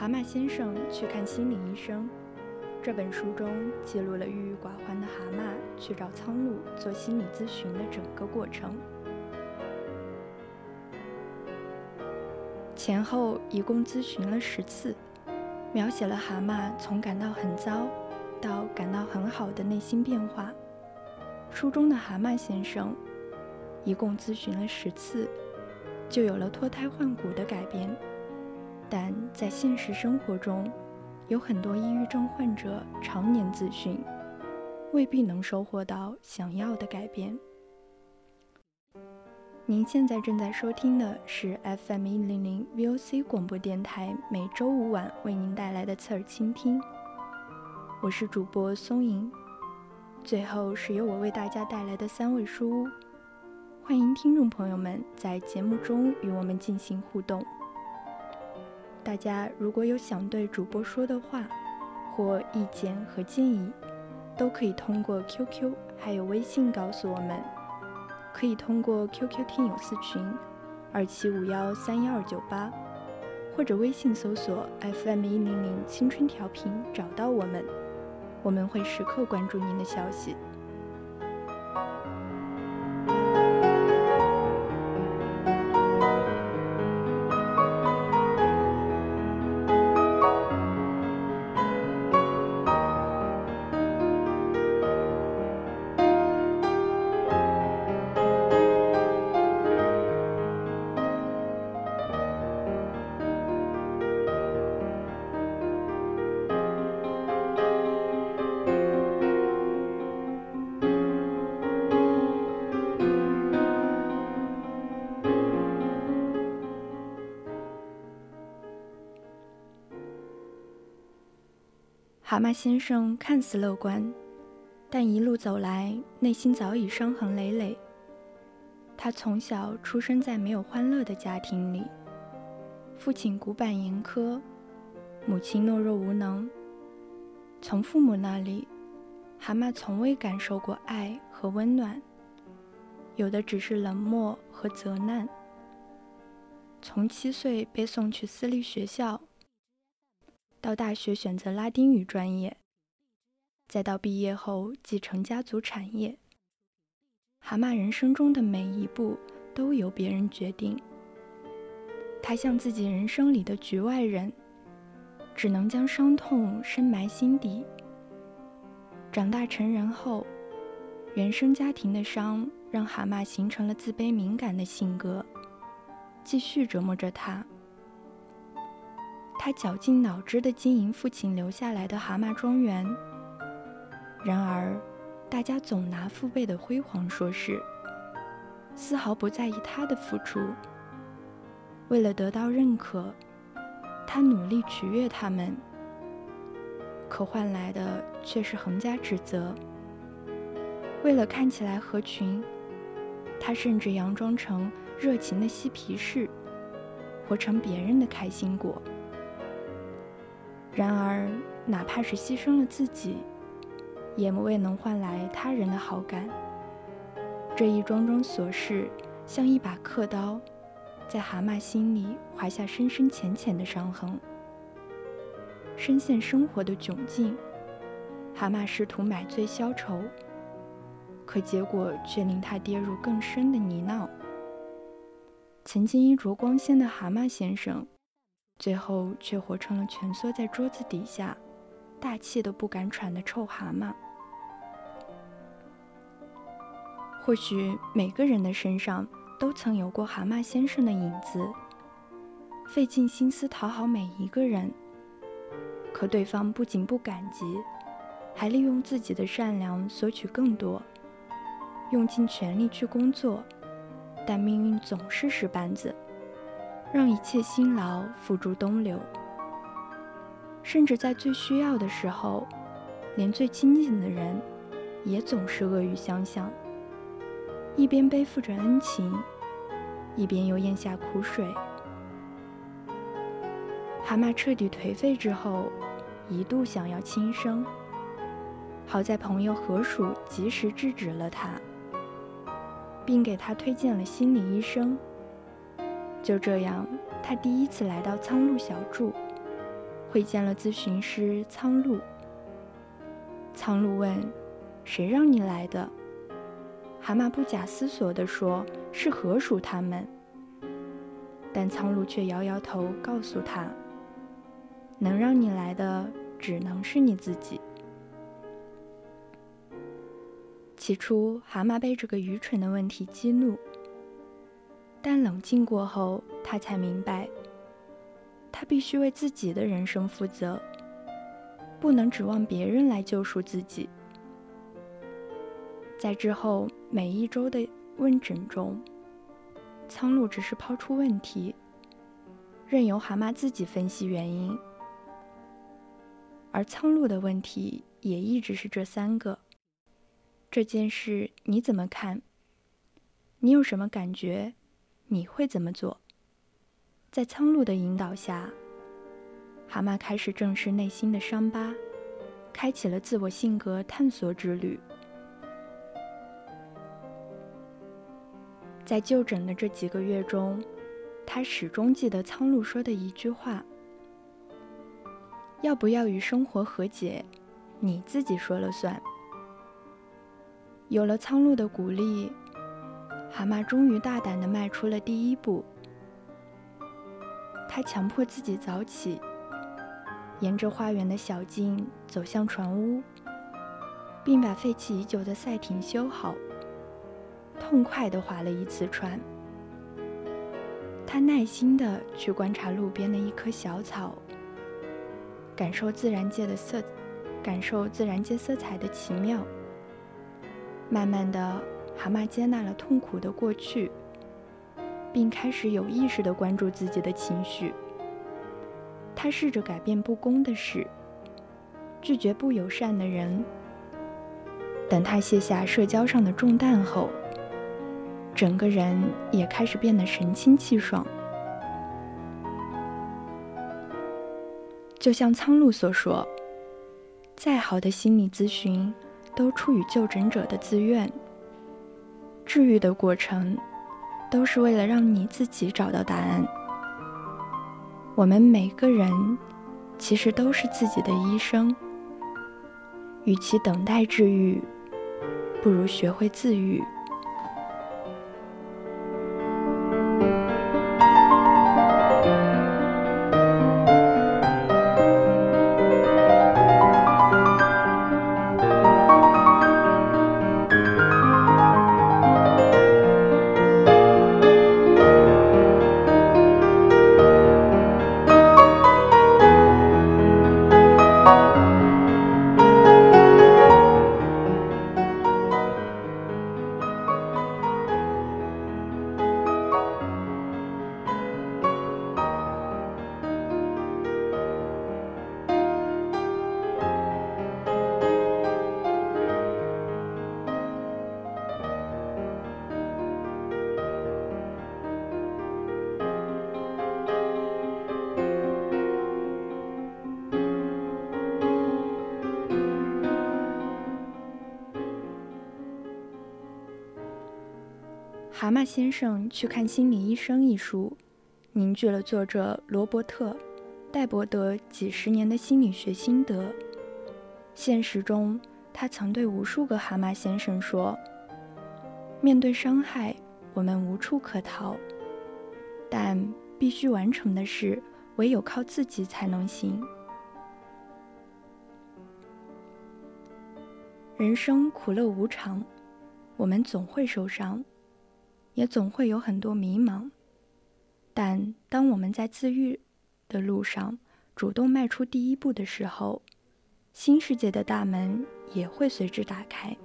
蛤蟆先生去看心理医生。这本书中记录了郁郁寡欢的蛤蟆去找苍鹭做心理咨询的整个过程，前后一共咨询了十次，描写了蛤蟆从感到很糟到感到很好的内心变化。书中的蛤蟆先生一共咨询了十次，就有了脱胎换骨的改变。但在现实生活中，有很多抑郁症患者常年咨询，未必能收获到想要的改变。您现在正在收听的是 FM 一零零 VOC 广播电台每周五晚为您带来的侧耳倾听，我是主播松莹。最后是由我为大家带来的三味书屋，欢迎听众朋友们在节目中与我们进行互动。大家如果有想对主播说的话，或意见和建议，都可以通过 QQ 还有微信告诉我们。可以通过 QQ 听友四群二七五幺三幺二九八，或者微信搜索 FM 一零零青春调频找到我们，我们会时刻关注您的消息。蛤蟆先生看似乐观，但一路走来，内心早已伤痕累累。他从小出生在没有欢乐的家庭里，父亲古板严苛，母亲懦弱无能。从父母那里，蛤蟆从未感受过爱和温暖，有的只是冷漠和责难。从七岁被送去私立学校。到大学选择拉丁语专业，再到毕业后继承家族产业。蛤蟆人生中的每一步都由别人决定，他像自己人生里的局外人，只能将伤痛深埋心底。长大成人后，原生家庭的伤让蛤蟆形成了自卑敏感的性格，继续折磨着他。他绞尽脑汁地经营父亲留下来的蛤蟆庄园，然而，大家总拿父辈的辉煌说事，丝毫不在意他的付出。为了得到认可，他努力取悦他们，可换来的却是横加指责。为了看起来合群，他甚至佯装成热情的嬉皮士，活成别人的开心果。然而，哪怕是牺牲了自己，也未能换来他人的好感。这一桩桩琐事，像一把刻刀，在蛤蟆心里划下深深浅浅的伤痕。深陷生活的窘境，蛤蟆试图买醉消愁，可结果却令他跌入更深的泥淖。曾经衣着光鲜的蛤蟆先生，最后却活成了蜷缩在桌子底下，大气都不敢喘的臭蛤蟆。或许每个人的身上都曾有过蛤蟆先生的影子，费尽心思讨好每一个人，可对方不仅不感激，还利用自己的善良索取更多，用尽全力去工作，但命运总是使绊子，让一切辛劳付诸东流，甚至在最需要的时候，连最亲近的人也总是恶语相向。一边背负着恩情，一边又咽下苦水。蛤蟆彻底颓废之后，一度想要轻生，好在朋友河鼠及时制止了他，并给他推荐了心理医生。就这样，他第一次来到苍鹭小筑，会见了咨询师苍鹭。苍鹭问：“谁让你来的？”蛤蟆不假思索地说：“是河鼠他们。”但苍鹭却摇摇头，告诉他：“能让你来的，只能是你自己。”起初，蛤蟆被这个愚蠢的问题激怒，但冷静过后，他才明白，他必须为自己的人生负责，不能指望别人来救赎自己。在之后每一周的问诊中，苍鹭只是抛出问题，任由蛤蟆自己分析原因。而苍鹭的问题也一直是这三个：这件事你怎么看？你有什么感觉？你会怎么做？在苍鹭的引导下，蛤蟆开始正视内心的伤疤，开启了自我性格探索之旅。在就诊的这几个月中，他始终记得苍鹭说的一句话：“要不要与生活和解，你自己说了算。”有了苍鹭的鼓励，蛤蟆终于大胆地迈出了第一步。他强迫自己早起，沿着花园的小径走向船屋，并把废弃已久的赛艇修好。痛快地划了一次船，他耐心地去观察路边的一棵小草，感受自然界的色，感受自然界色彩的奇妙。慢慢的，蛤蟆接纳了痛苦的过去，并开始有意识地关注自己的情绪。他试着改变不公的事，拒绝不友善的人。等他卸下社交上的重担后，整个人也开始变得神清气爽，就像苍鹭所说：“再好的心理咨询，都出于就诊者的自愿。治愈的过程，都是为了让你自己找到答案。我们每个人，其实都是自己的医生。与其等待治愈，不如学会自愈。”《蛤蟆先生去看心理医生》一书，凝聚了作者罗伯特·戴伯德几十年的心理学心得。现实中，他曾对无数个蛤蟆先生说：“面对伤害，我们无处可逃，但必须完成的事，唯有靠自己才能行。人生苦乐无常，我们总会受伤，也总会有很多迷茫。但当我们在自愈的路上主动迈出第一步的时候，新世界的大门也会随之打开。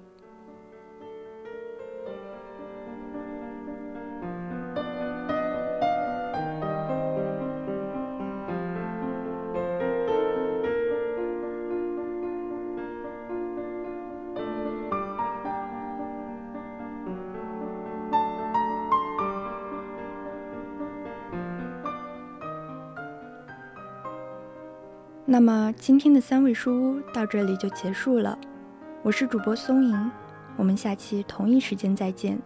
那么今天的三味书屋到这里就结束了，我是主播松莹，我们下期同一时间再见。